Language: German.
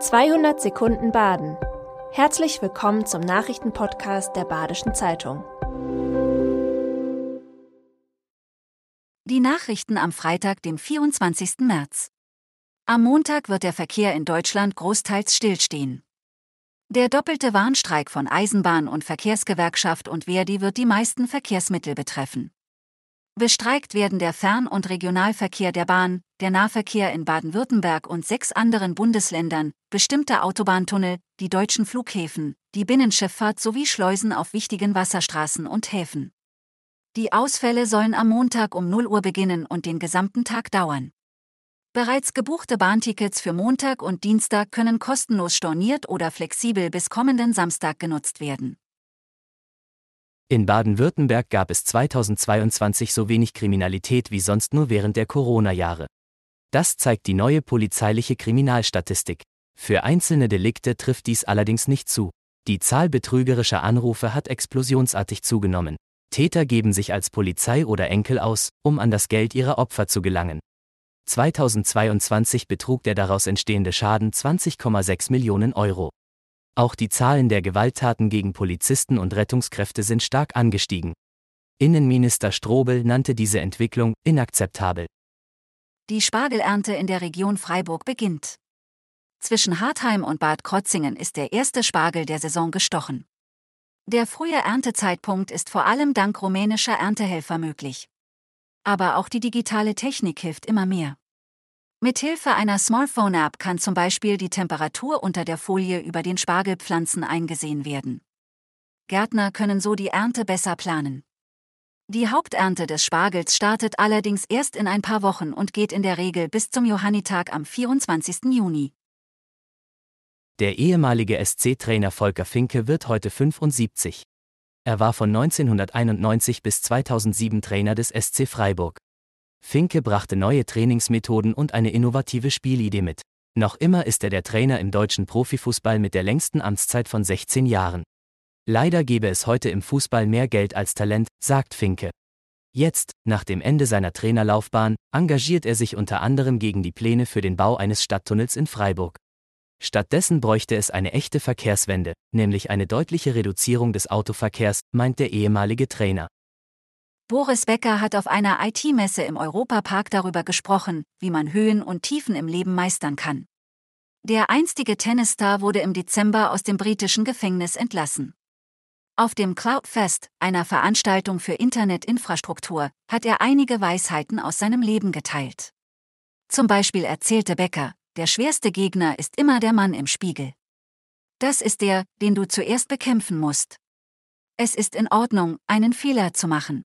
200 Sekunden Baden. Herzlich willkommen zum Nachrichtenpodcast der Badischen Zeitung. Die Nachrichten am Freitag, dem 24. März. Am Montag wird der Verkehr in Deutschland großteils stillstehen. Der doppelte Warnstreik von Eisenbahn- und Verkehrsgewerkschaft und Verdi wird die meisten Verkehrsmittel betreffen. Bestreikt werden der Fern- und Regionalverkehr der Bahn, der Nahverkehr in Baden-Württemberg und sechs anderen Bundesländern, bestimmte Autobahntunnel, die deutschen Flughäfen, die Binnenschifffahrt sowie Schleusen auf wichtigen Wasserstraßen und Häfen. Die Ausfälle sollen am Montag um 0 Uhr beginnen und den gesamten Tag dauern. Bereits gebuchte Bahntickets für Montag und Dienstag können kostenlos storniert oder flexibel bis kommenden Samstag genutzt werden. In Baden-Württemberg gab es 2022 so wenig Kriminalität wie sonst nur während der Corona-Jahre. Das zeigt die neue polizeiliche Kriminalstatistik. Für einzelne Delikte trifft dies allerdings nicht zu. Die Zahl betrügerischer Anrufe hat explosionsartig zugenommen. Täter geben sich als Polizei oder Enkel aus, um an das Geld ihrer Opfer zu gelangen. 2022 betrug der daraus entstehende Schaden 20,6 Millionen Euro. Auch die Zahlen der Gewalttaten gegen Polizisten und Rettungskräfte sind stark angestiegen. Innenminister Strobel nannte diese Entwicklung inakzeptabel. Die Spargelernte in der Region Freiburg beginnt. Zwischen Hartheim und Bad Krotzingen ist der erste Spargel der Saison gestochen. Der frühe Erntezeitpunkt ist vor allem dank rumänischer Erntehelfer möglich. Aber auch die digitale Technik hilft immer mehr. Mithilfe einer Smartphone-App kann zum Beispiel die Temperatur unter der Folie über den Spargelpflanzen eingesehen werden. Gärtner können so die Ernte besser planen. Die Haupternte des Spargels startet allerdings erst in ein paar Wochen und geht in der Regel bis zum Johannitag am 24. Juni. Der ehemalige SC-Trainer Volker Finke wird heute 75. Er war von 1991 bis 2007 Trainer des SC Freiburg. Finke brachte neue Trainingsmethoden und eine innovative Spielidee mit. Noch immer ist er der Trainer im deutschen Profifußball mit der längsten Amtszeit von 16 Jahren. Leider gebe es heute im Fußball mehr Geld als Talent, sagt Finke. Jetzt, nach dem Ende seiner Trainerlaufbahn, engagiert er sich unter anderem gegen die Pläne für den Bau eines Stadttunnels in Freiburg. Stattdessen bräuchte es eine echte Verkehrswende, nämlich eine deutliche Reduzierung des Autoverkehrs, meint der ehemalige Trainer. Boris Becker hat auf einer IT-Messe im Europapark darüber gesprochen, wie man Höhen und Tiefen im Leben meistern kann. Der einstige Tennisstar wurde im Dezember aus dem britischen Gefängnis entlassen. Auf dem Cloudfest, einer Veranstaltung für Internetinfrastruktur, hat er einige Weisheiten aus seinem Leben geteilt. Zum Beispiel erzählte Becker, der schwerste Gegner ist immer der Mann im Spiegel. Das ist der, den du zuerst bekämpfen musst. Es ist in Ordnung, einen Fehler zu machen.